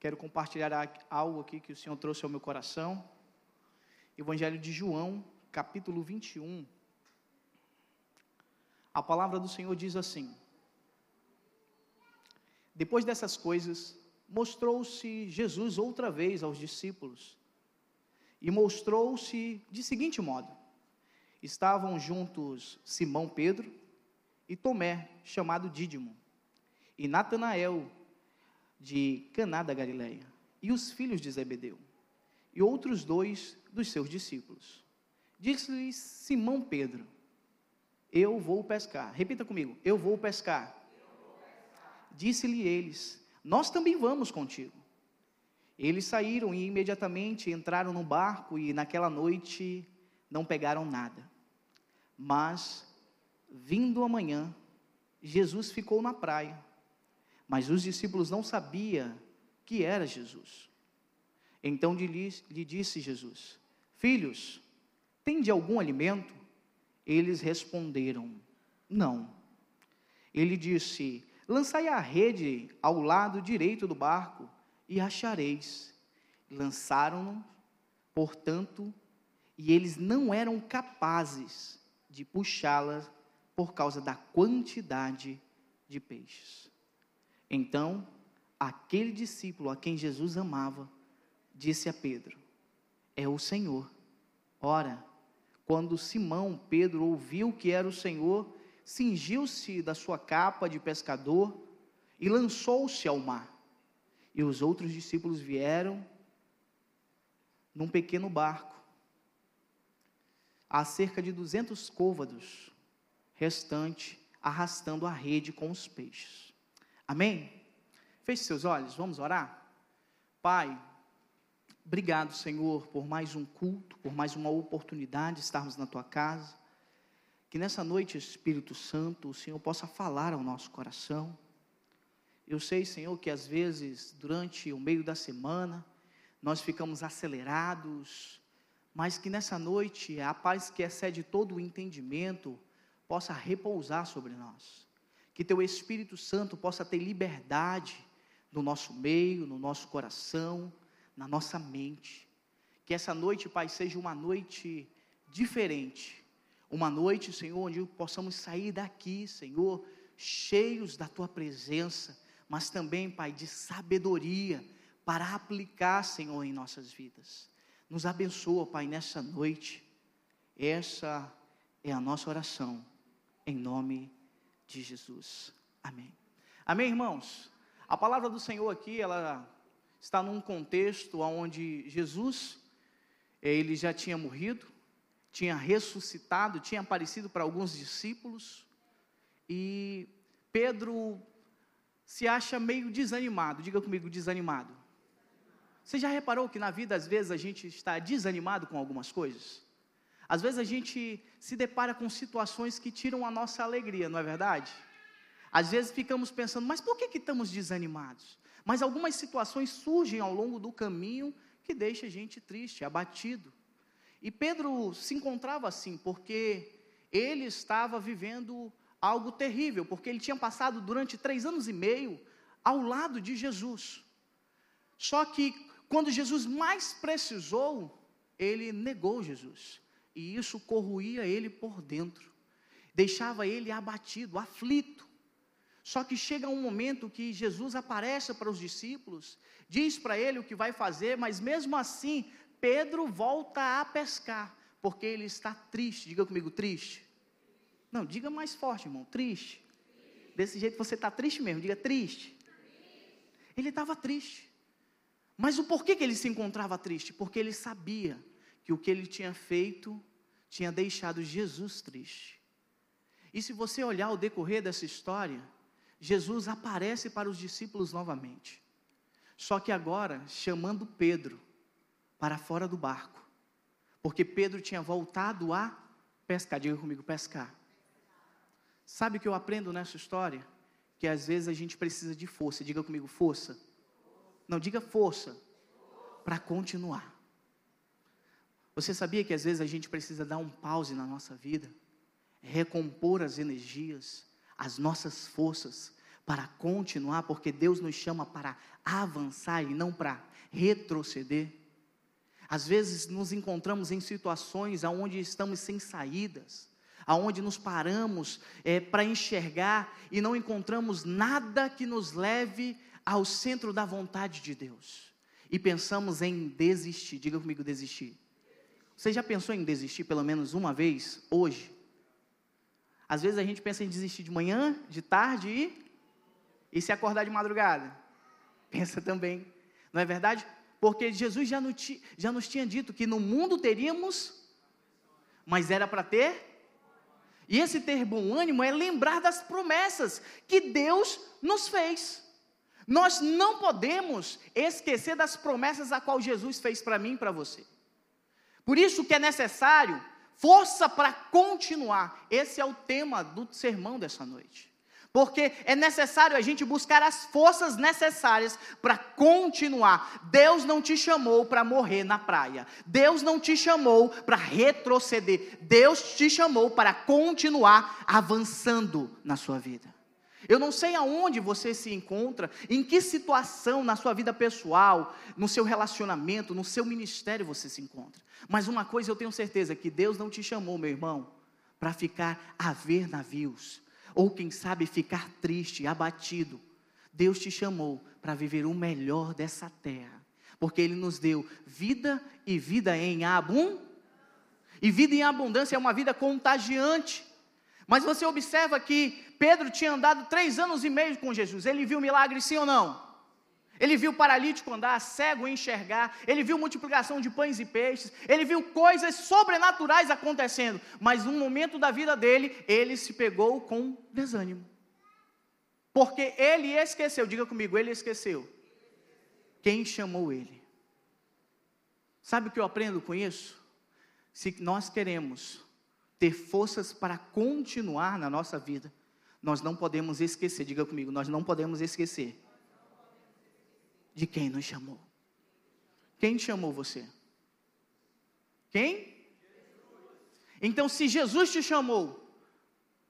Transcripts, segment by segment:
Quero compartilhar algo aqui que o Senhor trouxe ao meu coração. Evangelho de João, capítulo 21. A palavra do Senhor diz assim: Depois dessas coisas, mostrou-se Jesus outra vez aos discípulos. E mostrou-se de seguinte modo: estavam juntos Simão Pedro e Tomé, chamado Dídimo, e Natanael, de Caná da Galileia, e os filhos de Zebedeu, e outros dois dos seus discípulos. Disse-lhes Simão Pedro: Eu vou pescar. Repita comigo: Eu vou pescar. pescar. Disse-lhe eles: Nós também vamos contigo. Eles saíram e imediatamente entraram no barco e naquela noite não pegaram nada. Mas, vindo amanhã, Jesus ficou na praia. Mas os discípulos não sabiam que era Jesus. Então lhe, disse Jesus: Filhos, de algum alimento? Eles responderam: Não. Ele disse: Lançai a rede ao lado direito do barco e achareis. Lançaram-no, portanto, e eles não eram capazes de puxá-la por causa da quantidade de peixes. Então, aquele discípulo a quem Jesus amava disse a Pedro: É o Senhor. Ora, quando Simão Pedro ouviu que era o Senhor, cingiu-se da sua capa de pescador e lançou-se ao mar. E os outros discípulos vieram num pequeno barco, a cerca de duzentos côvados restante, arrastando a rede com os peixes. Amém? Feche seus olhos, vamos orar? Pai, obrigado, Senhor, por mais um culto, por mais uma oportunidade de estarmos na tua casa. Que nessa noite, Espírito Santo, o Senhor possa falar ao nosso coração. Eu sei, Senhor, que às vezes, durante o meio da semana, nós ficamos acelerados, mas que nessa noite a paz que excede todo o entendimento possa repousar sobre nós. Que teu Espírito Santo possa ter liberdade no nosso meio, no nosso coração, na nossa mente. Que essa noite, Pai, seja uma noite diferente. Uma noite, Senhor, onde possamos sair daqui, Senhor, cheios da tua presença mas também, Pai, de sabedoria para aplicar, Senhor, em nossas vidas. Nos abençoa, Pai, nessa noite. Essa é a nossa oração, em nome de Jesus. Amém. Amém, irmãos? A palavra do Senhor aqui, ela está num contexto onde Jesus, ele já tinha morrido, tinha ressuscitado, tinha aparecido para alguns discípulos, e Pedro se acha meio desanimado. Diga comigo, desanimado. Você já reparou que na vida, às vezes, a gente está desanimado com algumas coisas? Às vezes a gente se depara com situações que tiram a nossa alegria, não é verdade? Às vezes ficamos pensando, mas por que, que estamos desanimados? Mas algumas situações surgem ao longo do caminho que deixa a gente triste, abatido. E Pedro se encontrava assim, porque ele estava vivendo algo terrível, porque ele tinha passado durante três anos e meio ao lado de Jesus. Só que quando Jesus mais precisou, ele negou Jesus, e isso corroía ele por dentro, deixava ele abatido, aflito. Só que chega um momento que Jesus aparece para os discípulos, diz para ele o que vai fazer, mas mesmo assim, Pedro volta a pescar, porque ele está triste, diga comigo, triste. Não, diga mais forte, irmão. Triste. Desse jeito você está triste mesmo. Diga triste. Ele estava triste. Mas o porquê que ele se encontrava triste? Porque ele sabia que o que ele tinha feito tinha deixado Jesus triste. E se você olhar o decorrer dessa história, Jesus aparece para os discípulos novamente. Só que agora chamando Pedro para fora do barco. Porque Pedro tinha voltado a pescar. Diga comigo, pescar. Sabe o que eu aprendo nessa história? Que às vezes a gente precisa de força. Diga comigo, força. Não, diga força. Para continuar. Você sabia que às vezes a gente precisa dar um pause na nossa vida? Recompor as energias, as nossas forças, para continuar, porque Deus nos chama para avançar e não para retroceder. Às vezes nos encontramos em situações onde estamos sem saídas, aonde nos paramos é, para enxergar e não encontramos nada que nos leve ao centro da vontade de Deus. E pensamos em desistir. Diga comigo, desistir. Você já pensou em desistir pelo menos uma vez hoje? Às vezes a gente pensa em desistir de manhã, de tarde e, e se acordar de madrugada. Pensa também, não é verdade? Porque Jesus já, já nos tinha dito que no mundo teríamos, mas era para ter. E esse ter bom ânimo é lembrar das promessas que Deus nos fez. Nós não podemos esquecer das promessas a qual Jesus fez para mim e para você. Por isso que é necessário força para continuar. Esse é o tema do sermão dessa noite. Porque é necessário a gente buscar as forças necessárias para continuar. Deus não te chamou para morrer na praia. Deus não te chamou para retroceder. Deus te chamou para continuar avançando na sua vida. Eu não sei aonde você se encontra, em que situação na sua vida pessoal, no seu relacionamento, no seu ministério você se encontra. Mas uma coisa eu tenho certeza: que Deus não te chamou, meu irmão, para ficar a ver navios, ou quem sabe ficar triste, abatido. Deus te chamou para viver o melhor dessa terra, porque Ele nos deu vida e vida em abundância. E vida em abundância é uma vida contagiante. Mas você observa que Pedro tinha andado três anos e meio com Jesus. Ele viu milagres, sim ou não? Ele viu paralítico andar, cego enxergar, ele viu multiplicação de pães e peixes, ele viu coisas sobrenaturais acontecendo, mas num momento da vida dele, ele se pegou com desânimo. Porque ele esqueceu, diga comigo, ele esqueceu. Quem chamou ele? Sabe o que eu aprendo com isso? Se nós queremos ter forças para continuar na nossa vida, nós não podemos esquecer, diga comigo, nós não podemos esquecer de quem nos chamou. Quem chamou você? Quem? Então, se Jesus te chamou,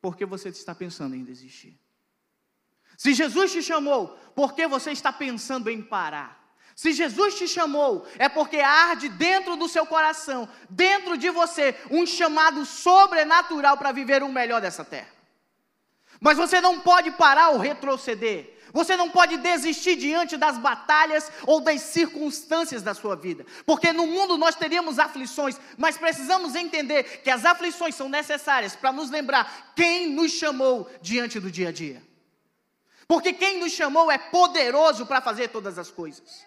por que você está pensando em desistir? Se Jesus te chamou, por que você está pensando em parar? Se Jesus te chamou, é porque arde dentro do seu coração, dentro de você, um chamado sobrenatural para viver o melhor dessa terra. Mas você não pode parar ou retroceder. Você não pode desistir diante das batalhas ou das circunstâncias da sua vida, porque no mundo nós teríamos aflições, mas precisamos entender que as aflições são necessárias para nos lembrar quem nos chamou diante do dia a dia. Porque quem nos chamou é poderoso para fazer todas as coisas.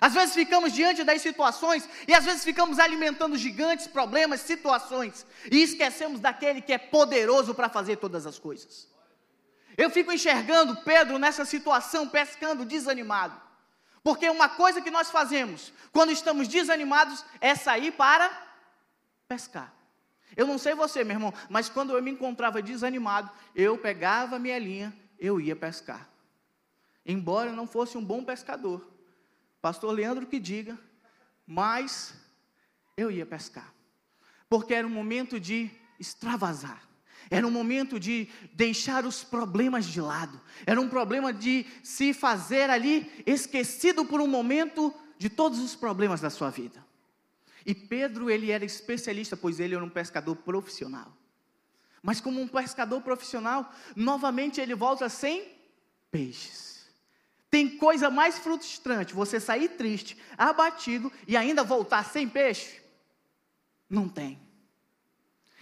Às vezes ficamos diante das situações e às vezes ficamos alimentando gigantes, problemas, situações e esquecemos daquele que é poderoso para fazer todas as coisas. Eu fico enxergando Pedro nessa situação, pescando desanimado. Porque uma coisa que nós fazemos quando estamos desanimados é sair para pescar. Eu não sei você, meu irmão, mas quando eu me encontrava desanimado, eu pegava minha linha, eu ia pescar. Embora eu não fosse um bom pescador, pastor Leandro que diga, mas eu ia pescar. Porque era um momento de extravasar. Era um momento de deixar os problemas de lado. Era um problema de se fazer ali esquecido por um momento de todos os problemas da sua vida. E Pedro, ele era especialista, pois ele era um pescador profissional. Mas como um pescador profissional, novamente ele volta sem peixes. Tem coisa mais frustrante você sair triste, abatido e ainda voltar sem peixe? Não tem.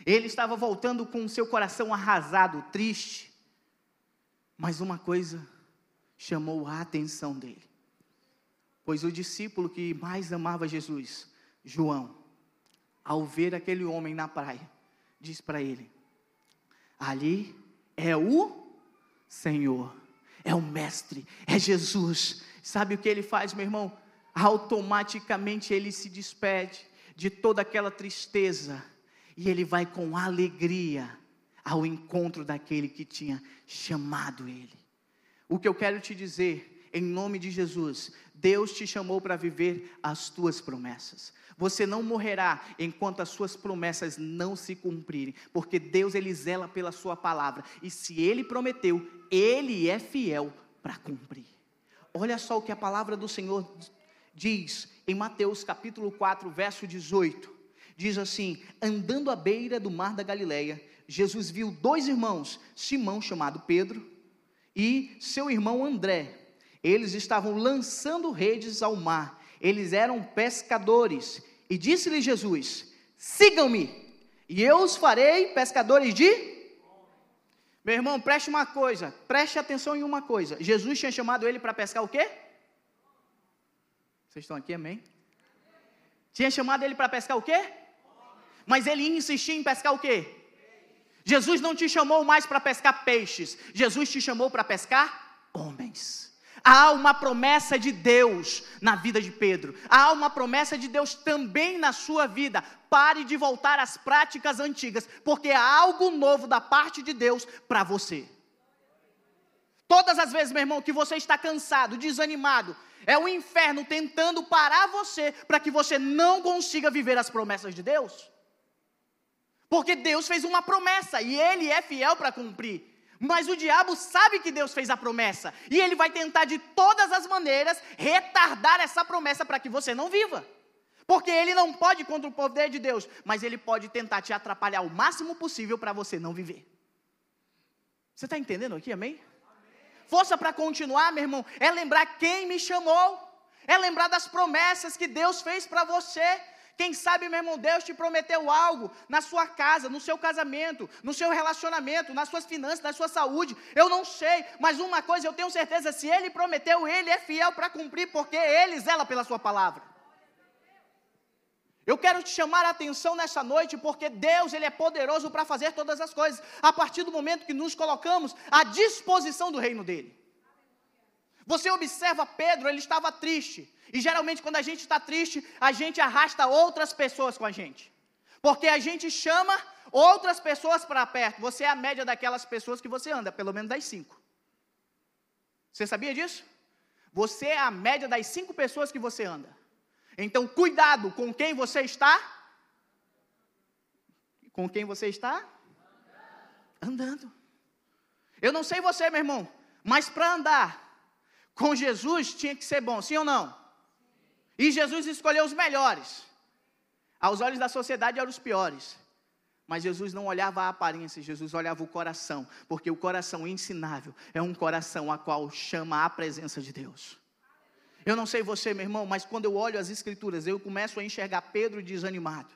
Ele estava voltando com o seu coração arrasado, triste. Mas uma coisa chamou a atenção dele. Pois o discípulo que mais amava Jesus, João, ao ver aquele homem na praia, diz para ele: Ali é o Senhor, é o Mestre, é Jesus. Sabe o que ele faz, meu irmão? Automaticamente ele se despede de toda aquela tristeza e ele vai com alegria ao encontro daquele que tinha chamado ele. O que eu quero te dizer, em nome de Jesus, Deus te chamou para viver as tuas promessas. Você não morrerá enquanto as suas promessas não se cumprirem, porque Deus ele zela pela sua palavra, e se ele prometeu, ele é fiel para cumprir. Olha só o que a palavra do Senhor diz em Mateus capítulo 4, verso 18. Diz assim: Andando à beira do mar da Galileia, Jesus viu dois irmãos, Simão chamado Pedro e seu irmão André. Eles estavam lançando redes ao mar. Eles eram pescadores. E disse-lhe Jesus: Sigam-me, e eu os farei pescadores de. Meu irmão, preste uma coisa, preste atenção em uma coisa. Jesus tinha chamado ele para pescar o quê? Vocês estão aqui, amém? Tinha chamado ele para pescar o quê? Mas ele insistia em pescar o quê? Jesus não te chamou mais para pescar peixes, Jesus te chamou para pescar homens. Há uma promessa de Deus na vida de Pedro. Há uma promessa de Deus também na sua vida. Pare de voltar às práticas antigas, porque há algo novo da parte de Deus para você. Todas as vezes, meu irmão, que você está cansado, desanimado, é o inferno tentando parar você para que você não consiga viver as promessas de Deus. Porque Deus fez uma promessa e ele é fiel para cumprir. Mas o diabo sabe que Deus fez a promessa e ele vai tentar de todas as maneiras retardar essa promessa para que você não viva. Porque ele não pode contra o poder de Deus, mas ele pode tentar te atrapalhar o máximo possível para você não viver. Você está entendendo aqui, amém? Força para continuar, meu irmão, é lembrar quem me chamou, é lembrar das promessas que Deus fez para você. Quem sabe, meu irmão, Deus te prometeu algo na sua casa, no seu casamento, no seu relacionamento, nas suas finanças, na sua saúde. Eu não sei, mas uma coisa eu tenho certeza: se Ele prometeu, Ele é fiel para cumprir, porque Ele zela pela Sua palavra. Eu quero te chamar a atenção nessa noite, porque Deus ele é poderoso para fazer todas as coisas, a partir do momento que nos colocamos à disposição do reino dele. Você observa Pedro, ele estava triste. E geralmente, quando a gente está triste, a gente arrasta outras pessoas com a gente. Porque a gente chama outras pessoas para perto. Você é a média daquelas pessoas que você anda, pelo menos das cinco. Você sabia disso? Você é a média das cinco pessoas que você anda. Então, cuidado com quem você está. Com quem você está? Andando. Eu não sei você, meu irmão, mas para andar com Jesus tinha que ser bom, sim ou não? E Jesus escolheu os melhores. Aos olhos da sociedade eram os piores. Mas Jesus não olhava a aparência, Jesus olhava o coração, porque o coração ensinável é um coração a qual chama a presença de Deus. Eu não sei você, meu irmão, mas quando eu olho as escrituras, eu começo a enxergar Pedro desanimado,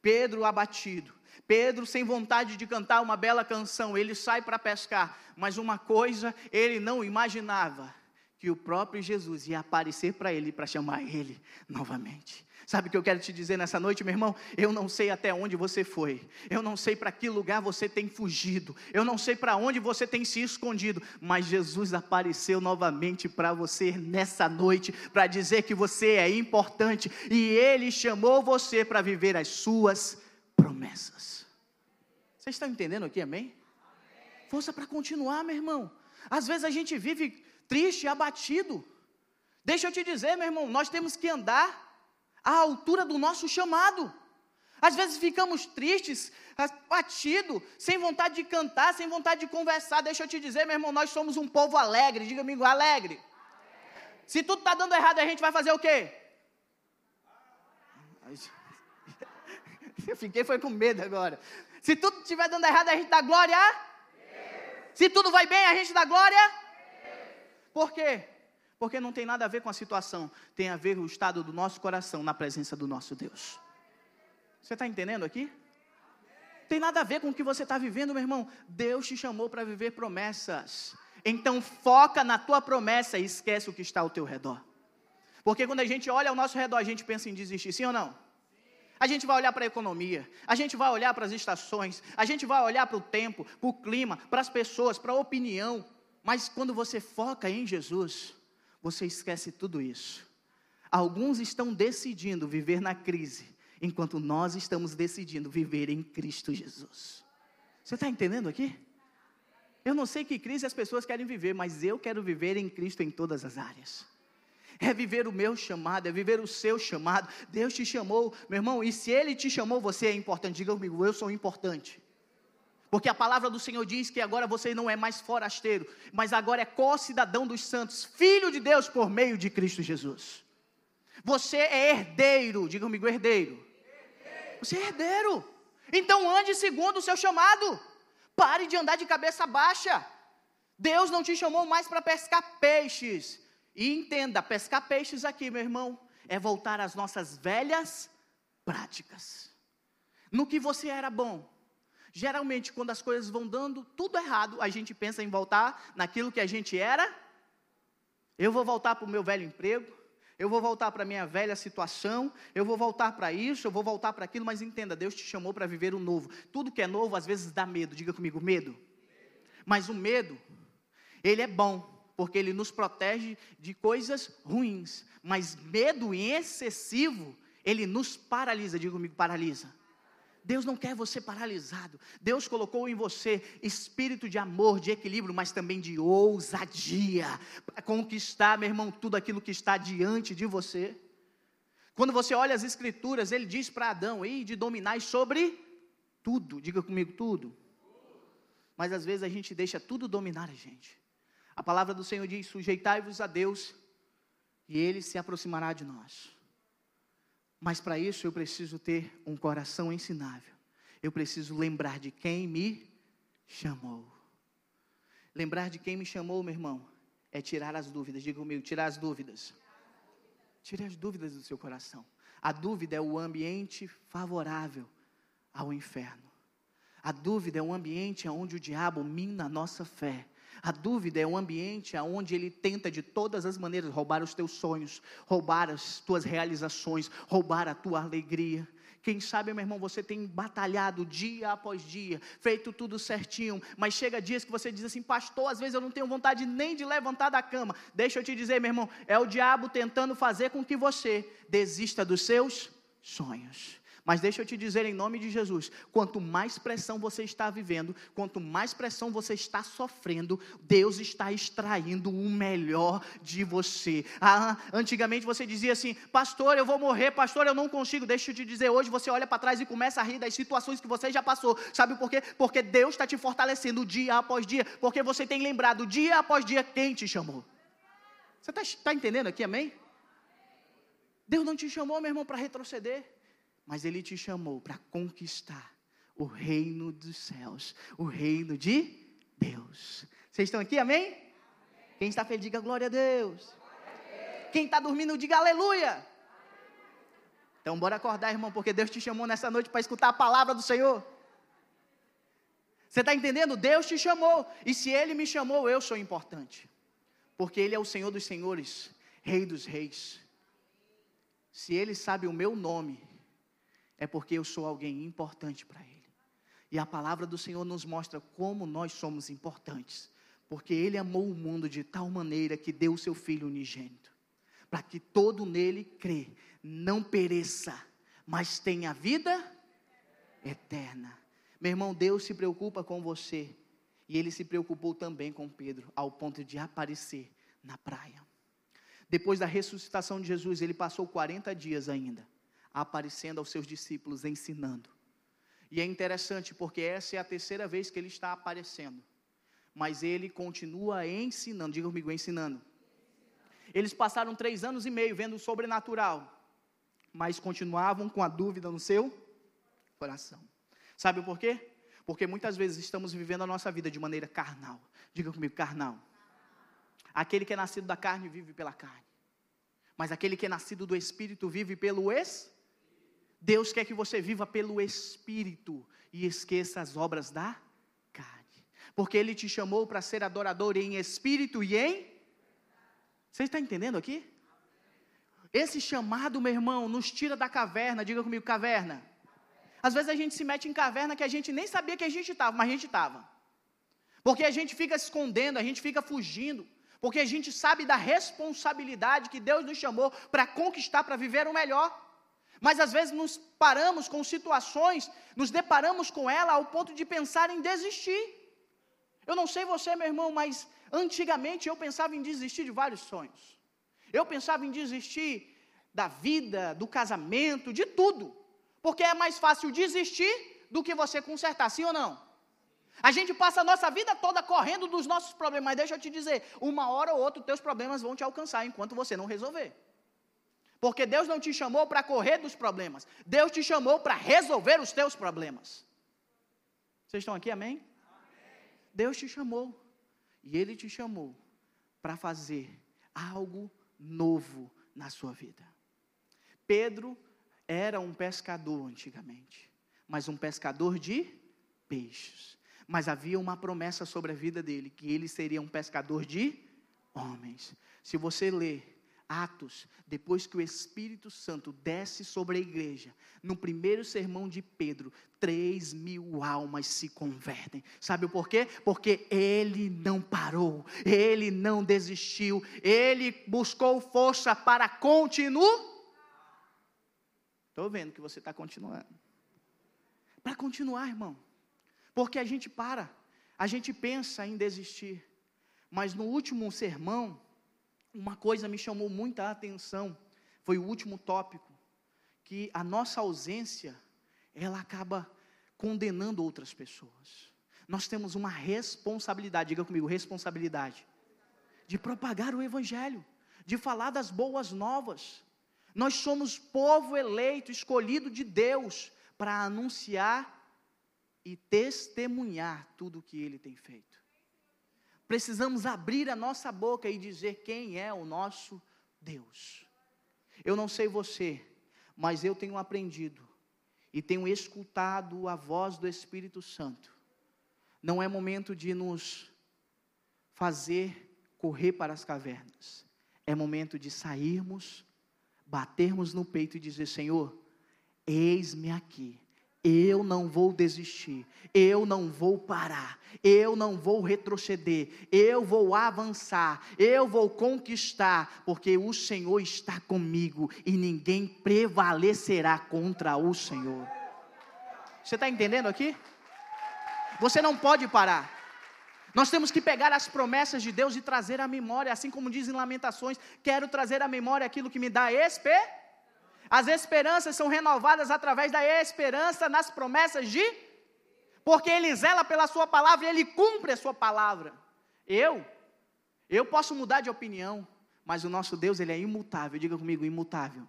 Pedro abatido, Pedro sem vontade de cantar uma bela canção, ele sai para pescar, mas uma coisa ele não imaginava, que o próprio Jesus ia aparecer para ele para chamar ele novamente. Sabe o que eu quero te dizer nessa noite, meu irmão? Eu não sei até onde você foi, eu não sei para que lugar você tem fugido, eu não sei para onde você tem se escondido, mas Jesus apareceu novamente para você nessa noite, para dizer que você é importante e Ele chamou você para viver as suas promessas. Vocês estão entendendo aqui, amém? Força para continuar, meu irmão. Às vezes a gente vive triste, abatido. Deixa eu te dizer, meu irmão, nós temos que andar à altura do nosso chamado. Às vezes ficamos tristes, abatidos, sem vontade de cantar, sem vontade de conversar. Deixa eu te dizer, meu irmão, nós somos um povo alegre. Diga comigo, alegre. Se tudo está dando errado, a gente vai fazer o quê? Eu fiquei foi com medo agora. Se tudo estiver dando errado, a gente dá glória. Se tudo vai bem, a gente dá glória. Por quê? Porque não tem nada a ver com a situação, tem a ver com o estado do nosso coração na presença do nosso Deus. Você está entendendo aqui? Tem nada a ver com o que você está vivendo, meu irmão. Deus te chamou para viver promessas. Então foca na tua promessa e esquece o que está ao teu redor. Porque quando a gente olha ao nosso redor, a gente pensa em desistir, sim ou não? A gente vai olhar para a economia, a gente vai olhar para as estações, a gente vai olhar para o tempo, para o clima, para as pessoas, para a opinião, mas quando você foca em Jesus, você esquece tudo isso. Alguns estão decidindo viver na crise, enquanto nós estamos decidindo viver em Cristo Jesus. Você está entendendo aqui? Eu não sei que crise as pessoas querem viver, mas eu quero viver em Cristo em todas as áreas. é viver o meu chamado, é viver o seu chamado. Deus te chamou, meu irmão, e se Ele te chamou, você é importante. Diga comigo, eu sou importante. Porque a palavra do Senhor diz que agora você não é mais forasteiro, mas agora é co-cidadão dos santos, filho de Deus por meio de Cristo Jesus. Você é herdeiro, diga comigo, herdeiro. herdeiro. Você é herdeiro. Então ande segundo o seu chamado. Pare de andar de cabeça baixa. Deus não te chamou mais para pescar peixes. E entenda, pescar peixes aqui, meu irmão, é voltar às nossas velhas práticas. No que você era bom. Geralmente, quando as coisas vão dando tudo errado, a gente pensa em voltar naquilo que a gente era. Eu vou voltar para o meu velho emprego, eu vou voltar para a minha velha situação, eu vou voltar para isso, eu vou voltar para aquilo, mas entenda, Deus te chamou para viver o novo. Tudo que é novo às vezes dá medo, diga comigo, medo. Mas o medo, ele é bom, porque ele nos protege de coisas ruins. Mas medo em excessivo, ele nos paralisa, diga comigo, paralisa. Deus não quer você paralisado. Deus colocou em você espírito de amor, de equilíbrio, mas também de ousadia para conquistar, meu irmão, tudo aquilo que está diante de você. Quando você olha as escrituras, ele diz para Adão, e de dominar sobre tudo. Diga comigo tudo. Mas às vezes a gente deixa tudo dominar a gente. A palavra do Senhor diz: sujeitai-vos a Deus, e ele se aproximará de nós. Mas para isso eu preciso ter um coração ensinável. Eu preciso lembrar de quem me chamou. Lembrar de quem me chamou, meu irmão, é tirar as dúvidas. Diga comigo, tirar as dúvidas. Tire as dúvidas do seu coração. A dúvida é o ambiente favorável ao inferno. A dúvida é um ambiente onde o diabo mina a nossa fé. A dúvida é um ambiente onde ele tenta de todas as maneiras roubar os teus sonhos, roubar as tuas realizações, roubar a tua alegria. Quem sabe, meu irmão, você tem batalhado dia após dia, feito tudo certinho, mas chega dias que você diz assim, pastor, às vezes eu não tenho vontade nem de levantar da cama. Deixa eu te dizer, meu irmão, é o diabo tentando fazer com que você desista dos seus sonhos. Mas deixa eu te dizer em nome de Jesus: quanto mais pressão você está vivendo, quanto mais pressão você está sofrendo, Deus está extraindo o melhor de você. Ah, antigamente você dizia assim, pastor, eu vou morrer, pastor, eu não consigo. Deixa eu te dizer, hoje você olha para trás e começa a rir das situações que você já passou. Sabe por quê? Porque Deus está te fortalecendo dia após dia, porque você tem lembrado dia após dia quem te chamou. Você está tá entendendo aqui, amém? Deus não te chamou, meu irmão, para retroceder mas Ele te chamou para conquistar o reino dos céus, o reino de Deus. Vocês estão aqui, amém? amém. Quem está feliz, diga glória a Deus. Glória a Deus. Quem está dormindo, diga aleluia. Então, bora acordar, irmão, porque Deus te chamou nessa noite para escutar a palavra do Senhor. Você está entendendo? Deus te chamou, e se Ele me chamou, eu sou importante, porque Ele é o Senhor dos Senhores, Rei dos Reis. Se Ele sabe o meu nome, é porque eu sou alguém importante para Ele. E a palavra do Senhor nos mostra como nós somos importantes, porque Ele amou o mundo de tal maneira que deu o seu Filho unigênito, para que todo nele crê, não pereça, mas tenha vida eterna. Meu irmão, Deus se preocupa com você, e Ele se preocupou também com Pedro, ao ponto de aparecer na praia. Depois da ressuscitação de Jesus, ele passou 40 dias ainda aparecendo aos seus discípulos, ensinando. E é interessante porque essa é a terceira vez que ele está aparecendo. Mas ele continua ensinando, diga comigo, ensinando. Eles passaram três anos e meio vendo o sobrenatural, mas continuavam com a dúvida no seu coração. Sabe por quê? Porque muitas vezes estamos vivendo a nossa vida de maneira carnal. Diga comigo, carnal. Aquele que é nascido da carne vive pela carne. Mas aquele que é nascido do Espírito vive pelo Espírito. Deus quer que você viva pelo Espírito e esqueça as obras da carne. Porque Ele te chamou para ser adorador em espírito e em. Você está entendendo aqui? Esse chamado, meu irmão, nos tira da caverna, diga comigo, caverna. Às vezes a gente se mete em caverna que a gente nem sabia que a gente estava, mas a gente estava. Porque a gente fica se escondendo, a gente fica fugindo. Porque a gente sabe da responsabilidade que Deus nos chamou para conquistar, para viver o melhor. Mas às vezes nos paramos com situações, nos deparamos com ela ao ponto de pensar em desistir. Eu não sei você, meu irmão, mas antigamente eu pensava em desistir de vários sonhos. Eu pensava em desistir da vida, do casamento, de tudo. Porque é mais fácil desistir do que você consertar, sim ou não? A gente passa a nossa vida toda correndo dos nossos problemas, mas deixa eu te dizer, uma hora ou outra os teus problemas vão te alcançar enquanto você não resolver. Porque Deus não te chamou para correr dos problemas, Deus te chamou para resolver os teus problemas. Vocês estão aqui, amém? amém? Deus te chamou, e Ele te chamou para fazer algo novo na sua vida. Pedro era um pescador antigamente, mas um pescador de peixes. Mas havia uma promessa sobre a vida dele, que ele seria um pescador de homens. Se você ler Atos, depois que o Espírito Santo desce sobre a igreja, no primeiro sermão de Pedro, três mil almas se convertem. Sabe o porquê? Porque ele não parou, ele não desistiu, ele buscou força para continuar. Estou vendo que você está continuando. Para continuar, irmão. Porque a gente para, a gente pensa em desistir. Mas no último sermão, uma coisa me chamou muita atenção. Foi o último tópico. Que a nossa ausência, ela acaba condenando outras pessoas. Nós temos uma responsabilidade, diga comigo, responsabilidade, de propagar o Evangelho, de falar das boas novas, nós somos povo eleito, escolhido de Deus, para anunciar e testemunhar tudo o que Ele tem feito. Precisamos abrir a nossa boca e dizer quem é o nosso Deus. Eu não sei você, mas eu tenho aprendido e tenho escutado a voz do Espírito Santo. Não é momento de nos fazer correr para as cavernas, é momento de sairmos batermos no peito e dizer: Senhor, eis-me aqui. Eu não vou desistir, eu não vou parar, eu não vou retroceder, eu vou avançar, eu vou conquistar, porque o Senhor está comigo e ninguém prevalecerá contra o Senhor. Você está entendendo aqui? Você não pode parar. Nós temos que pegar as promessas de Deus e trazer à memória, assim como dizem Lamentações, quero trazer à memória aquilo que me dá esperança. As esperanças são renovadas através da esperança nas promessas de porque ele zela pela sua palavra e ele cumpre a sua palavra. Eu eu posso mudar de opinião, mas o nosso Deus, ele é imutável. Diga comigo, imutável.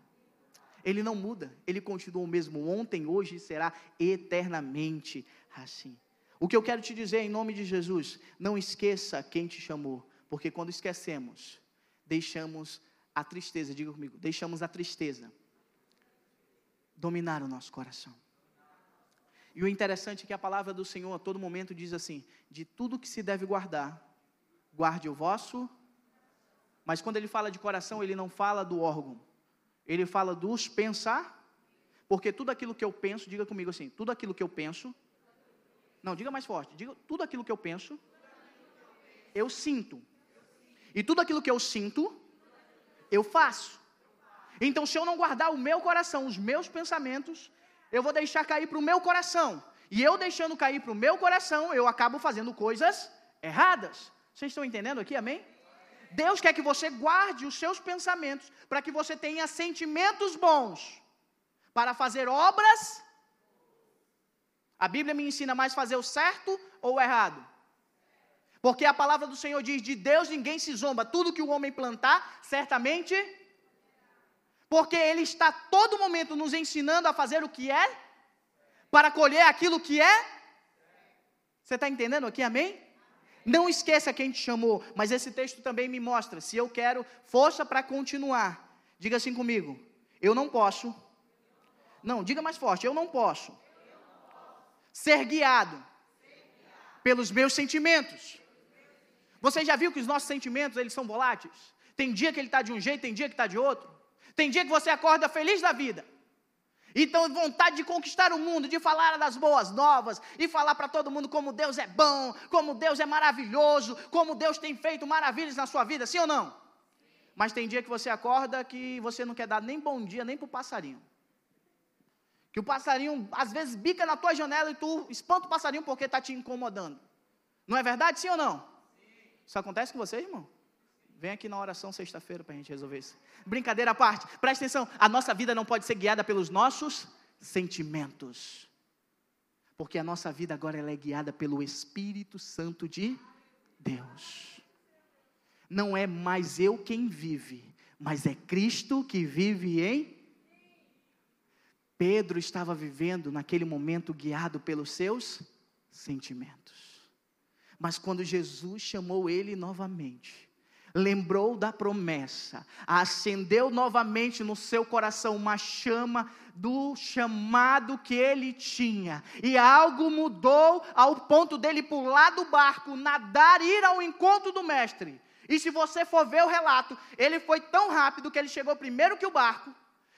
Ele não muda, ele continua o mesmo ontem, hoje e será eternamente assim. O que eu quero te dizer em nome de Jesus, não esqueça quem te chamou, porque quando esquecemos, deixamos a tristeza, diga comigo, deixamos a tristeza dominar o nosso coração. E o interessante é que a palavra do Senhor a todo momento diz assim: de tudo que se deve guardar, guarde o vosso. Mas quando ele fala de coração, ele não fala do órgão, ele fala dos pensar, porque tudo aquilo que eu penso, diga comigo assim: tudo aquilo que eu penso, não, diga mais forte. Diga tudo aquilo que eu penso, eu sinto. E tudo aquilo que eu sinto, eu faço. Então, se eu não guardar o meu coração, os meus pensamentos, eu vou deixar cair para o meu coração. E eu deixando cair para o meu coração, eu acabo fazendo coisas erradas. Vocês estão entendendo aqui, amém? Deus quer que você guarde os seus pensamentos, para que você tenha sentimentos bons, para fazer obras a Bíblia me ensina mais fazer o certo ou o errado? Porque a palavra do Senhor diz: de Deus ninguém se zomba, tudo que o homem plantar, certamente. Porque Ele está todo momento nos ensinando a fazer o que é, para colher aquilo que é. Você está entendendo aqui, amém? Não esqueça quem te chamou, mas esse texto também me mostra: se eu quero força para continuar, diga assim comigo, eu não posso. Não, diga mais forte, eu não posso ser guiado pelos meus sentimentos. Você já viu que os nossos sentimentos, eles são voláteis? Tem dia que ele está de um jeito, tem dia que está de outro. Tem dia que você acorda feliz da vida. Então, vontade de conquistar o mundo, de falar das boas novas, e falar para todo mundo como Deus é bom, como Deus é maravilhoso, como Deus tem feito maravilhas na sua vida, sim ou não? Mas tem dia que você acorda que você não quer dar nem bom dia, nem para o passarinho. Que o passarinho às vezes bica na tua janela e tu espanta o passarinho porque está te incomodando. Não é verdade, sim ou não? Sim. Isso acontece com você, irmão? Vem aqui na oração sexta-feira para a gente resolver isso. Brincadeira à parte, presta atenção: a nossa vida não pode ser guiada pelos nossos sentimentos. Porque a nossa vida agora é guiada pelo Espírito Santo de Deus. Não é mais eu quem vive, mas é Cristo que vive em Pedro estava vivendo naquele momento guiado pelos seus sentimentos. Mas quando Jesus chamou ele novamente, lembrou da promessa, acendeu novamente no seu coração uma chama do chamado que ele tinha, e algo mudou ao ponto dele pular do barco, nadar, ir ao encontro do Mestre. E se você for ver o relato, ele foi tão rápido que ele chegou primeiro que o barco,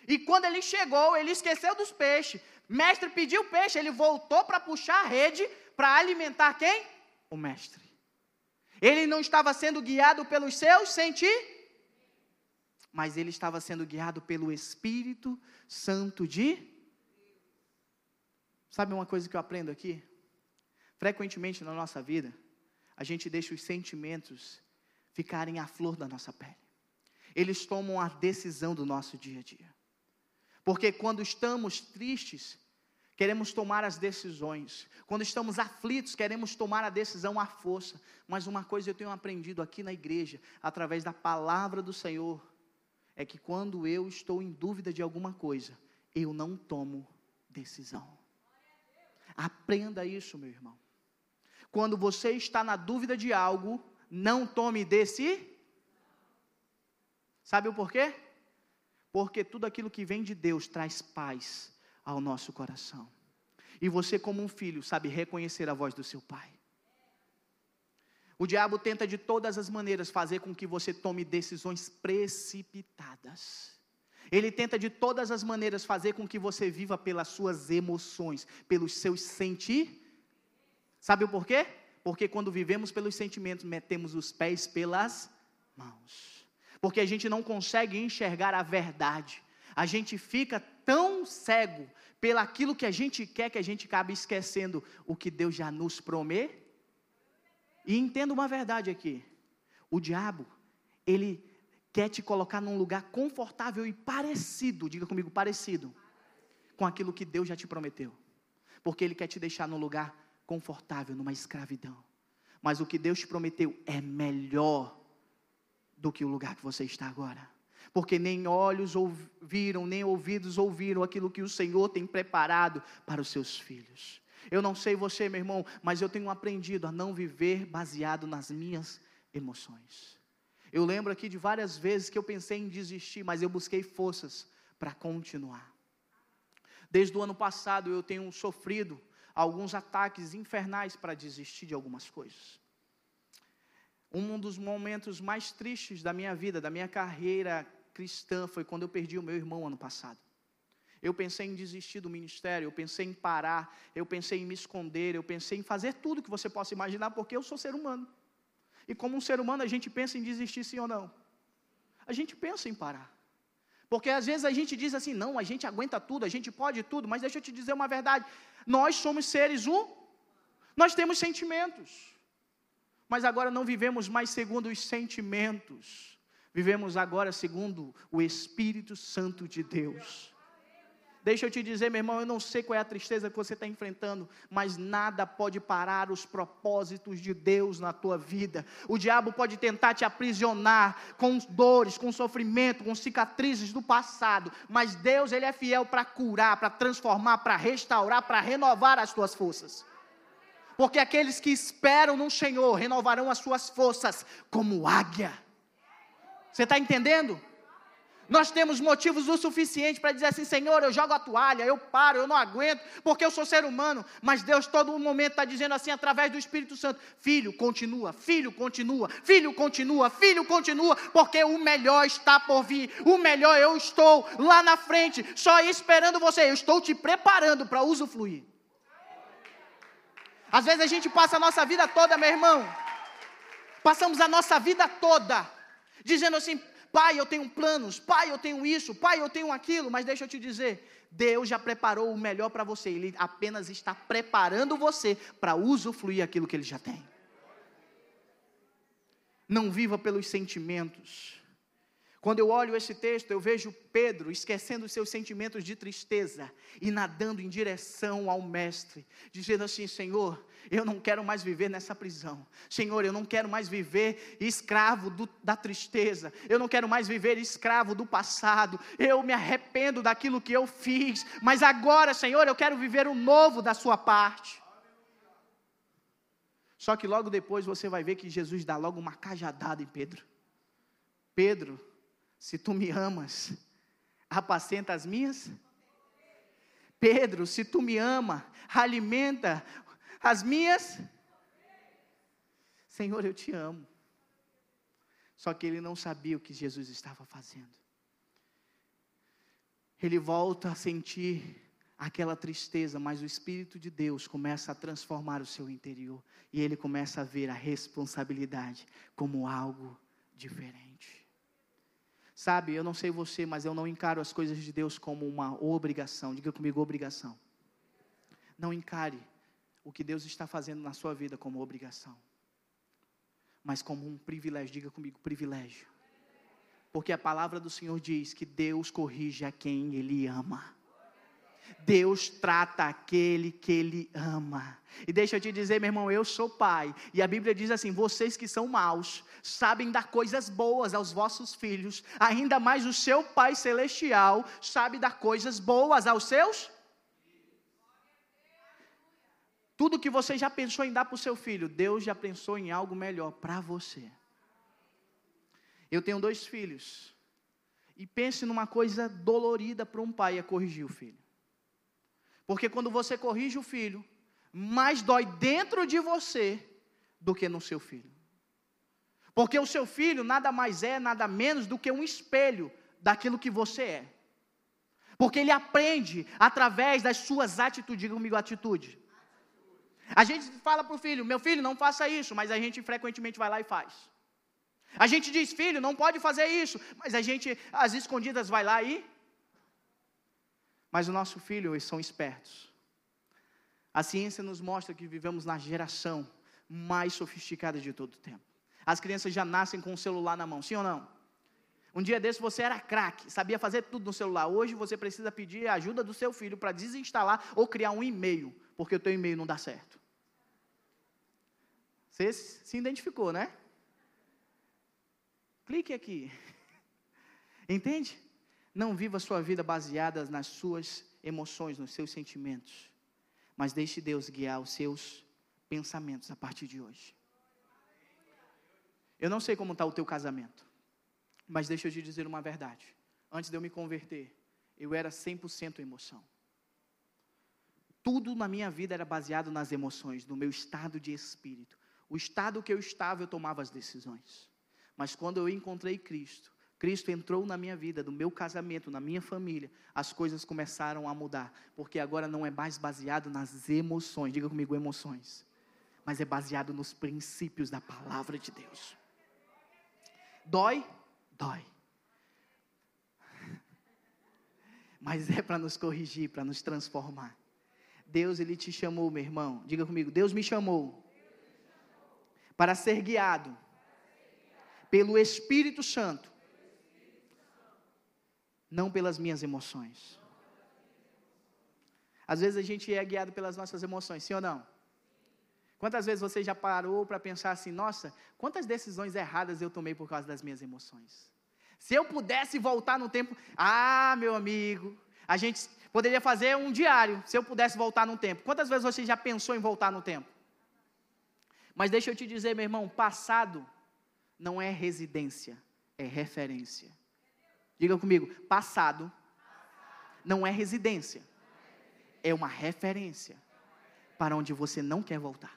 e quando ele chegou, ele esqueceu dos peixes. Mestre pediu peixe, ele voltou para puxar a rede para alimentar quem? O mestre. Ele não estava sendo guiado pelos seus sentimentos, mas ele estava sendo guiado pelo Espírito Santo de. Sabe uma coisa que eu aprendo aqui? Frequentemente na nossa vida, a gente deixa os sentimentos ficarem à flor da nossa pele. Eles tomam a decisão do nosso dia a dia. Porque quando estamos tristes, queremos tomar as decisões. Quando estamos aflitos, queremos tomar a decisão à força. Mas uma coisa eu tenho aprendido aqui na igreja, através da palavra do Senhor, é que quando eu estou em dúvida de alguma coisa, eu não tomo decisão. Aprenda isso, meu irmão. Quando você está na dúvida de algo, não tome desse. Sabe o porquê? porque tudo aquilo que vem de Deus traz paz ao nosso coração. E você, como um filho, sabe reconhecer a voz do seu pai. O diabo tenta de todas as maneiras fazer com que você tome decisões precipitadas. Ele tenta de todas as maneiras fazer com que você viva pelas suas emoções, pelos seus sentir. Sabe o porquê? Porque quando vivemos pelos sentimentos, metemos os pés pelas mãos porque a gente não consegue enxergar a verdade. A gente fica tão cego pelaquilo que a gente quer que a gente acaba esquecendo o que Deus já nos prometeu. E entenda uma verdade aqui: o diabo, ele quer te colocar num lugar confortável e parecido, diga comigo, parecido, com aquilo que Deus já te prometeu. Porque ele quer te deixar num lugar confortável, numa escravidão. Mas o que Deus te prometeu é melhor do que o lugar que você está agora. Porque nem olhos ouviram, nem ouvidos ouviram aquilo que o Senhor tem preparado para os seus filhos. Eu não sei você, meu irmão, mas eu tenho aprendido a não viver baseado nas minhas emoções. Eu lembro aqui de várias vezes que eu pensei em desistir, mas eu busquei forças para continuar. Desde o ano passado eu tenho sofrido alguns ataques infernais para desistir de algumas coisas um dos momentos mais tristes da minha vida, da minha carreira cristã, foi quando eu perdi o meu irmão ano passado. Eu pensei em desistir do ministério, eu pensei em parar, eu pensei em me esconder, eu pensei em fazer tudo que você possa imaginar, porque eu sou ser humano. E como um ser humano, a gente pensa em desistir sim ou não. A gente pensa em parar. Porque às vezes a gente diz assim: não, a gente aguenta tudo, a gente pode tudo, mas deixa eu te dizer uma verdade: nós somos seres um, nós temos sentimentos mas agora não vivemos mais segundo os sentimentos, vivemos agora segundo o Espírito Santo de Deus. Deixa eu te dizer, meu irmão, eu não sei qual é a tristeza que você está enfrentando, mas nada pode parar os propósitos de Deus na tua vida. O diabo pode tentar te aprisionar com dores, com sofrimento, com cicatrizes do passado, mas Deus, Ele é fiel para curar, para transformar, para restaurar, para renovar as tuas forças porque aqueles que esperam no Senhor renovarão as suas forças como águia. Você está entendendo? Nós temos motivos o suficiente para dizer assim: Senhor, eu jogo a toalha, eu paro, eu não aguento, porque eu sou ser humano. Mas Deus, todo momento, está dizendo assim, através do Espírito Santo: Filho, continua, filho, continua, filho, continua, filho, continua, porque o melhor está por vir, o melhor eu estou lá na frente, só esperando você, eu estou te preparando para usufruir. Às vezes a gente passa a nossa vida toda, meu irmão. Passamos a nossa vida toda dizendo assim: pai, eu tenho planos, pai, eu tenho isso, pai, eu tenho aquilo, mas deixa eu te dizer, Deus já preparou o melhor para você, Ele apenas está preparando você para usufruir aquilo que Ele já tem. Não viva pelos sentimentos. Quando eu olho esse texto, eu vejo Pedro esquecendo seus sentimentos de tristeza e nadando em direção ao Mestre, dizendo assim: Senhor, eu não quero mais viver nessa prisão. Senhor, eu não quero mais viver escravo do, da tristeza. Eu não quero mais viver escravo do passado. Eu me arrependo daquilo que eu fiz. Mas agora, Senhor, eu quero viver o novo da Sua parte. Só que logo depois você vai ver que Jesus dá logo uma cajadada em Pedro. Pedro, se tu me amas, apacenta as minhas. Pedro, se tu me ama, alimenta as minhas. Senhor, eu te amo. Só que ele não sabia o que Jesus estava fazendo. Ele volta a sentir aquela tristeza, mas o Espírito de Deus começa a transformar o seu interior e ele começa a ver a responsabilidade como algo diferente. Sabe, eu não sei você, mas eu não encaro as coisas de Deus como uma obrigação. Diga comigo, obrigação. Não encare o que Deus está fazendo na sua vida como obrigação, mas como um privilégio. Diga comigo, privilégio. Porque a palavra do Senhor diz que Deus corrige a quem Ele ama. Deus trata aquele que Ele ama. E deixa eu te dizer, meu irmão, eu sou pai. E a Bíblia diz assim: vocês que são maus, sabem dar coisas boas aos vossos filhos, ainda mais o seu Pai Celestial sabe dar coisas boas aos seus. Tudo que você já pensou em dar para o seu filho, Deus já pensou em algo melhor para você. Eu tenho dois filhos. E pense numa coisa dolorida para um pai é corrigir o filho. Porque quando você corrige o filho, mais dói dentro de você do que no seu filho. Porque o seu filho nada mais é, nada menos do que um espelho daquilo que você é. Porque ele aprende através das suas atitudes. Diga comigo, atitude. A gente fala para o filho: meu filho, não faça isso, mas a gente frequentemente vai lá e faz. A gente diz: filho, não pode fazer isso, mas a gente, às escondidas, vai lá e mas o nosso filho, eles são espertos. A ciência nos mostra que vivemos na geração mais sofisticada de todo o tempo. As crianças já nascem com o celular na mão, sim ou não? Um dia desse você era craque, sabia fazer tudo no celular. Hoje você precisa pedir a ajuda do seu filho para desinstalar ou criar um e-mail, porque o teu e-mail não dá certo. Você se identificou, né? Clique aqui. Entende? Não viva a sua vida baseada nas suas emoções, nos seus sentimentos, mas deixe Deus guiar os seus pensamentos a partir de hoje. Eu não sei como está o teu casamento, mas deixa eu te dizer uma verdade. Antes de eu me converter, eu era 100% emoção. Tudo na minha vida era baseado nas emoções, no meu estado de espírito. O estado que eu estava, eu tomava as decisões. Mas quando eu encontrei Cristo, Cristo entrou na minha vida, no meu casamento, na minha família, as coisas começaram a mudar, porque agora não é mais baseado nas emoções, diga comigo emoções, mas é baseado nos princípios da palavra de Deus. Dói? Dói. Mas é para nos corrigir, para nos transformar. Deus, Ele te chamou, meu irmão. Diga comigo, Deus me chamou para ser guiado pelo Espírito Santo não pelas minhas emoções. Às vezes a gente é guiado pelas nossas emoções, sim ou não? Quantas vezes você já parou para pensar assim, nossa, quantas decisões erradas eu tomei por causa das minhas emoções? Se eu pudesse voltar no tempo, ah, meu amigo, a gente poderia fazer um diário, se eu pudesse voltar no tempo. Quantas vezes você já pensou em voltar no tempo? Mas deixa eu te dizer, meu irmão, passado não é residência, é referência. Diga comigo, passado não é residência, é uma referência para onde você não quer voltar.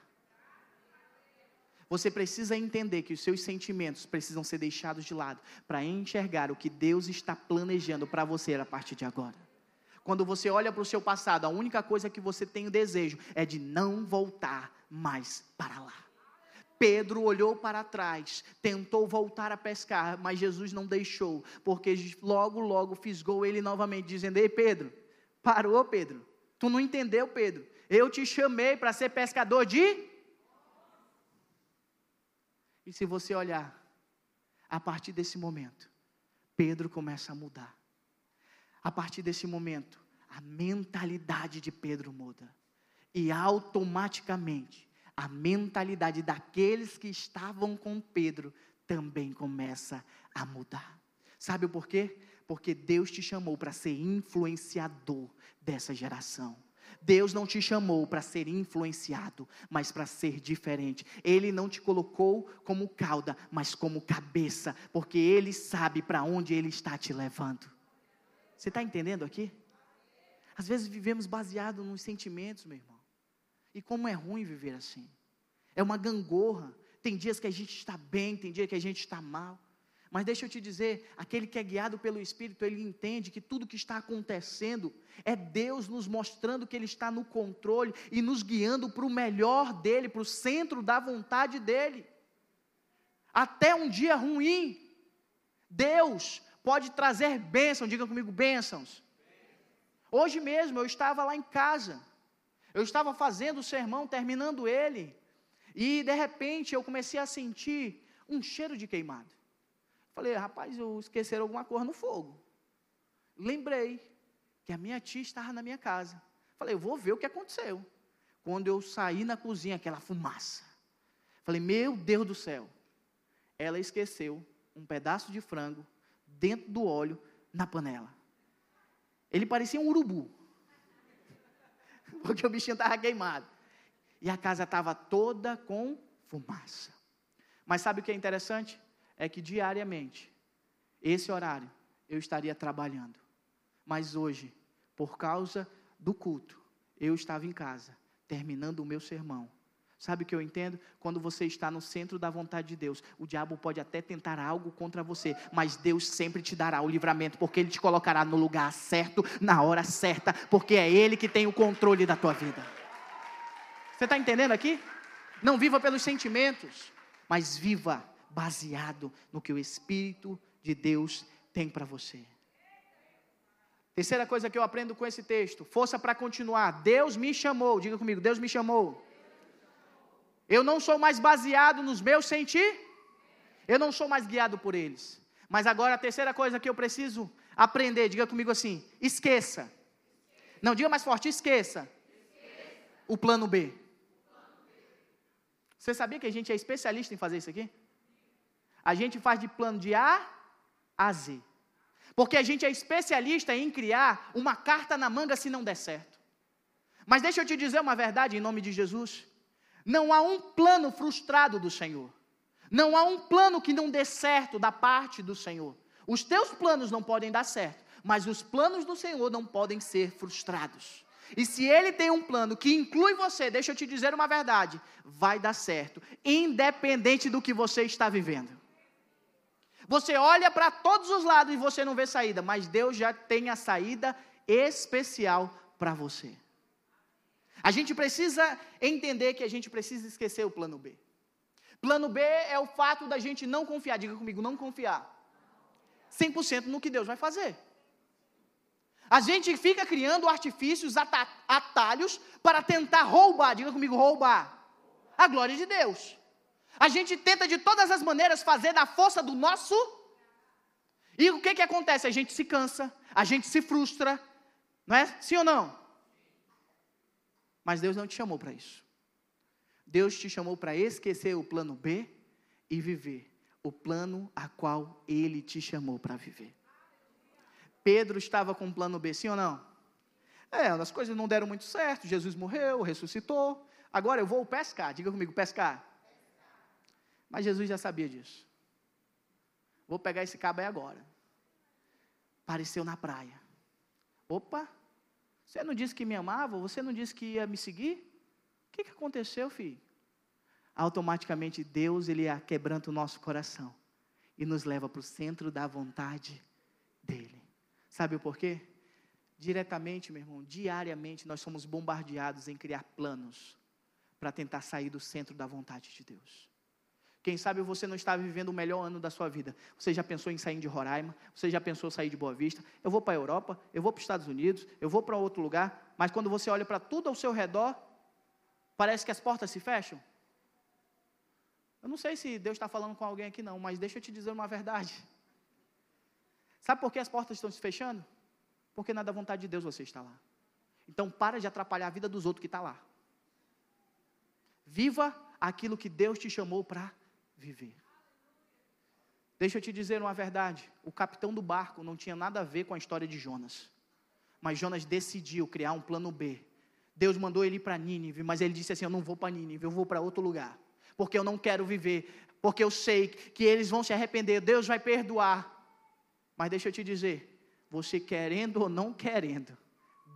Você precisa entender que os seus sentimentos precisam ser deixados de lado para enxergar o que Deus está planejando para você a partir de agora. Quando você olha para o seu passado, a única coisa que você tem o desejo é de não voltar mais para lá. Pedro olhou para trás, tentou voltar a pescar, mas Jesus não deixou, porque logo, logo fisgou ele novamente, dizendo: Ei, Pedro, parou, Pedro, tu não entendeu, Pedro, eu te chamei para ser pescador de. E se você olhar, A partir desse momento, Pedro começa a mudar. A partir desse momento, a mentalidade de Pedro muda. E automaticamente, a mentalidade daqueles que estavam com Pedro também começa a mudar. Sabe o porquê? Porque Deus te chamou para ser influenciador dessa geração. Deus não te chamou para ser influenciado, mas para ser diferente. Ele não te colocou como cauda, mas como cabeça, porque Ele sabe para onde Ele está te levando. Você está entendendo aqui? Às vezes vivemos baseado nos sentimentos, meu irmão. E como é ruim viver assim. É uma gangorra. Tem dias que a gente está bem, tem dias que a gente está mal. Mas deixa eu te dizer, aquele que é guiado pelo Espírito, ele entende que tudo que está acontecendo é Deus nos mostrando que Ele está no controle e nos guiando para o melhor dele, para o centro da vontade dele. Até um dia ruim, Deus pode trazer bênção, diga comigo, bênçãos. Hoje mesmo eu estava lá em casa, eu estava fazendo o sermão, terminando ele, e de repente eu comecei a sentir um cheiro de queimado. Falei, rapaz, eu esqueceram alguma coisa no fogo. Lembrei que a minha tia estava na minha casa. Falei, eu vou ver o que aconteceu. Quando eu saí na cozinha, aquela fumaça. Falei, meu Deus do céu. Ela esqueceu um pedaço de frango dentro do óleo na panela. Ele parecia um urubu. Porque o bichinho estava queimado. E a casa estava toda com fumaça. Mas sabe o que é interessante? é que diariamente, esse horário, eu estaria trabalhando. Mas hoje, por causa do culto, eu estava em casa, terminando o meu sermão. Sabe o que eu entendo? Quando você está no centro da vontade de Deus, o diabo pode até tentar algo contra você, mas Deus sempre te dará o livramento, porque Ele te colocará no lugar certo, na hora certa, porque é Ele que tem o controle da tua vida. Você está entendendo aqui? Não viva pelos sentimentos, mas viva baseado no que o Espírito de Deus tem para você. Terceira coisa que eu aprendo com esse texto, força para continuar. Deus me chamou, diga comigo, Deus me chamou. Eu não sou mais baseado nos meus sentir, eu não sou mais guiado por eles. Mas agora a terceira coisa que eu preciso aprender, diga comigo assim: esqueça. Não, diga mais forte, esqueça. O plano B. Você sabia que a gente é especialista em fazer isso aqui? A gente faz de plano de A a Z. Porque a gente é especialista em criar uma carta na manga se não der certo. Mas deixa eu te dizer uma verdade em nome de Jesus. Não há um plano frustrado do Senhor. Não há um plano que não dê certo da parte do Senhor. Os teus planos não podem dar certo, mas os planos do Senhor não podem ser frustrados. E se Ele tem um plano que inclui você, deixa eu te dizer uma verdade, vai dar certo, independente do que você está vivendo. Você olha para todos os lados e você não vê saída, mas Deus já tem a saída especial para você. A gente precisa entender que a gente precisa esquecer o plano B. Plano B é o fato da gente não confiar, diga comigo, não confiar 100% no que Deus vai fazer. A gente fica criando artifícios, atalhos para tentar roubar, diga comigo, roubar a glória de Deus. A gente tenta de todas as maneiras fazer da força do nosso. E o que, que acontece? A gente se cansa, a gente se frustra, não é? Sim ou não? Mas Deus não te chamou para isso. Deus te chamou para esquecer o plano B e viver o plano a qual Ele te chamou para viver. Pedro estava com o plano B, sim ou não? É, as coisas não deram muito certo. Jesus morreu, ressuscitou. Agora eu vou pescar. Diga comigo, pescar. Mas Jesus já sabia disso. Vou pegar esse cabo aí agora. Apareceu na praia. Opa, você não disse que me amava? Você não disse que ia me seguir? O que, que aconteceu, filho? Automaticamente Deus ele quebranta o nosso coração e nos leva para o centro da vontade dele. Sabe o porquê? Diretamente, meu irmão, diariamente nós somos bombardeados em criar planos para tentar sair do centro da vontade de Deus. Quem sabe você não está vivendo o melhor ano da sua vida. Você já pensou em sair de Roraima? Você já pensou em sair de Boa Vista? Eu vou para a Europa, eu vou para os Estados Unidos, eu vou para outro lugar, mas quando você olha para tudo ao seu redor, parece que as portas se fecham. Eu não sei se Deus está falando com alguém aqui, não, mas deixa eu te dizer uma verdade. Sabe por que as portas estão se fechando? Porque é da vontade de Deus você estar lá. Então para de atrapalhar a vida dos outros que está lá. Viva aquilo que Deus te chamou para viver. Deixa eu te dizer uma verdade: o capitão do barco não tinha nada a ver com a história de Jonas. Mas Jonas decidiu criar um plano B. Deus mandou ele ir para Nínive, mas ele disse assim: Eu não vou para Nínive, eu vou para outro lugar. Porque eu não quero viver, porque eu sei que eles vão se arrepender, Deus vai perdoar. Mas deixa eu te dizer: você querendo ou não querendo,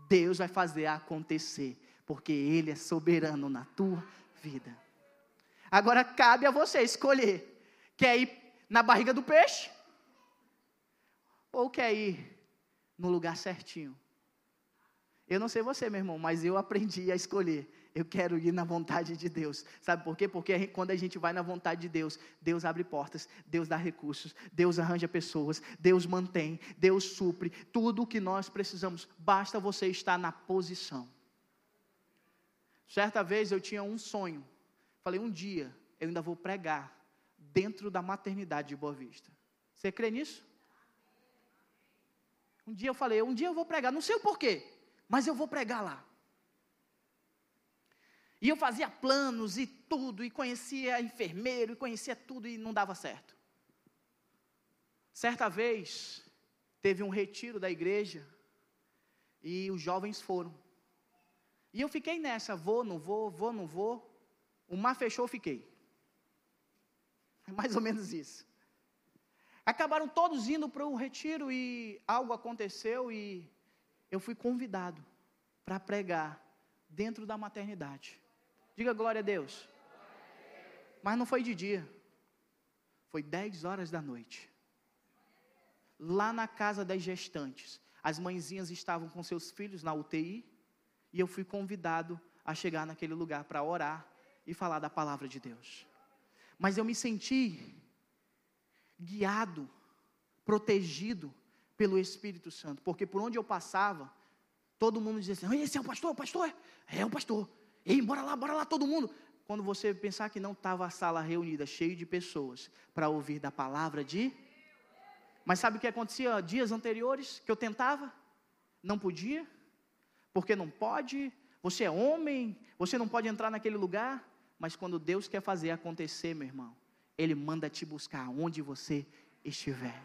Deus vai fazer acontecer, porque Ele é soberano na tua vida. Agora cabe a você escolher: quer ir na barriga do peixe? Ou quer ir no lugar certinho? Eu não sei você, meu irmão, mas eu aprendi a escolher. Eu quero ir na vontade de Deus. Sabe por quê? Porque quando a gente vai na vontade de Deus, Deus abre portas, Deus dá recursos, Deus arranja pessoas, Deus mantém, Deus supre tudo o que nós precisamos. Basta você estar na posição. Certa vez eu tinha um sonho. Falei, um dia eu ainda vou pregar dentro da maternidade de Boa Vista. Você crê nisso? Um dia eu falei, um dia eu vou pregar, não sei o porquê, mas eu vou pregar lá. E eu fazia planos e tudo, e conhecia enfermeiro, e conhecia tudo, e não dava certo. Certa vez, teve um retiro da igreja, e os jovens foram. E eu fiquei nessa, vou, não vou, vou, não vou. O mar fechou, fiquei. É mais ou menos isso. Acabaram todos indo para o retiro e algo aconteceu e eu fui convidado para pregar dentro da maternidade. Diga glória a Deus. Mas não foi de dia. Foi 10 horas da noite. Lá na casa das gestantes. As mãezinhas estavam com seus filhos na UTI. E eu fui convidado a chegar naquele lugar para orar e falar da palavra de Deus. Mas eu me senti guiado, protegido pelo Espírito Santo, porque por onde eu passava, todo mundo dizia assim: esse é o pastor, o pastor, é o pastor. Ei, bora lá, bora lá todo mundo. Quando você pensar que não estava a sala reunida, cheia de pessoas, para ouvir da palavra de. Mas sabe o que acontecia dias anteriores que eu tentava? Não podia, porque não pode, você é homem, você não pode entrar naquele lugar. Mas quando Deus quer fazer acontecer, meu irmão, Ele manda te buscar onde você estiver.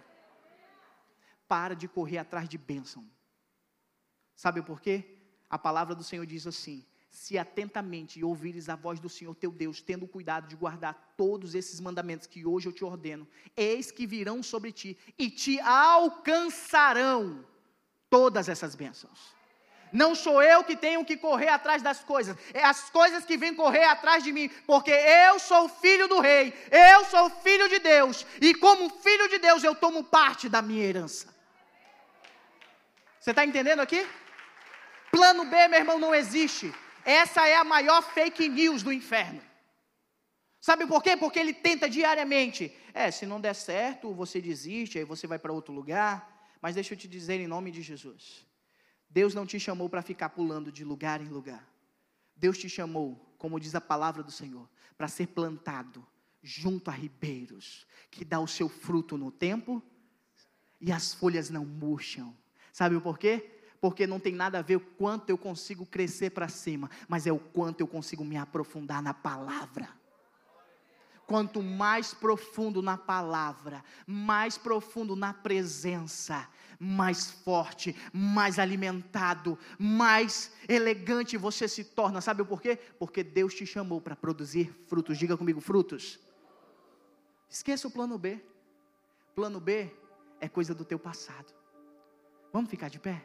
Para de correr atrás de bênção. Sabe por quê? A palavra do Senhor diz assim: se atentamente ouvires a voz do Senhor teu Deus, tendo cuidado de guardar todos esses mandamentos que hoje eu te ordeno, eis que virão sobre ti e te alcançarão todas essas bênçãos. Não sou eu que tenho que correr atrás das coisas, é as coisas que vêm correr atrás de mim, porque eu sou filho do rei, eu sou filho de Deus, e como filho de Deus eu tomo parte da minha herança. Você está entendendo aqui? Plano B, meu irmão, não existe. Essa é a maior fake news do inferno. Sabe por quê? Porque ele tenta diariamente. É, se não der certo, você desiste, aí você vai para outro lugar. Mas deixa eu te dizer em nome de Jesus. Deus não te chamou para ficar pulando de lugar em lugar. Deus te chamou, como diz a palavra do Senhor, para ser plantado junto a ribeiros, que dá o seu fruto no tempo e as folhas não murcham. Sabe o porquê? porque não tem nada a ver o quanto eu consigo crescer para cima, mas é o quanto eu consigo me aprofundar na palavra. Quanto mais profundo na palavra, mais profundo na presença, mais forte, mais alimentado, mais elegante você se torna. Sabe por quê? Porque Deus te chamou para produzir frutos. Diga comigo, frutos. Esqueça o plano B. Plano B é coisa do teu passado. Vamos ficar de pé?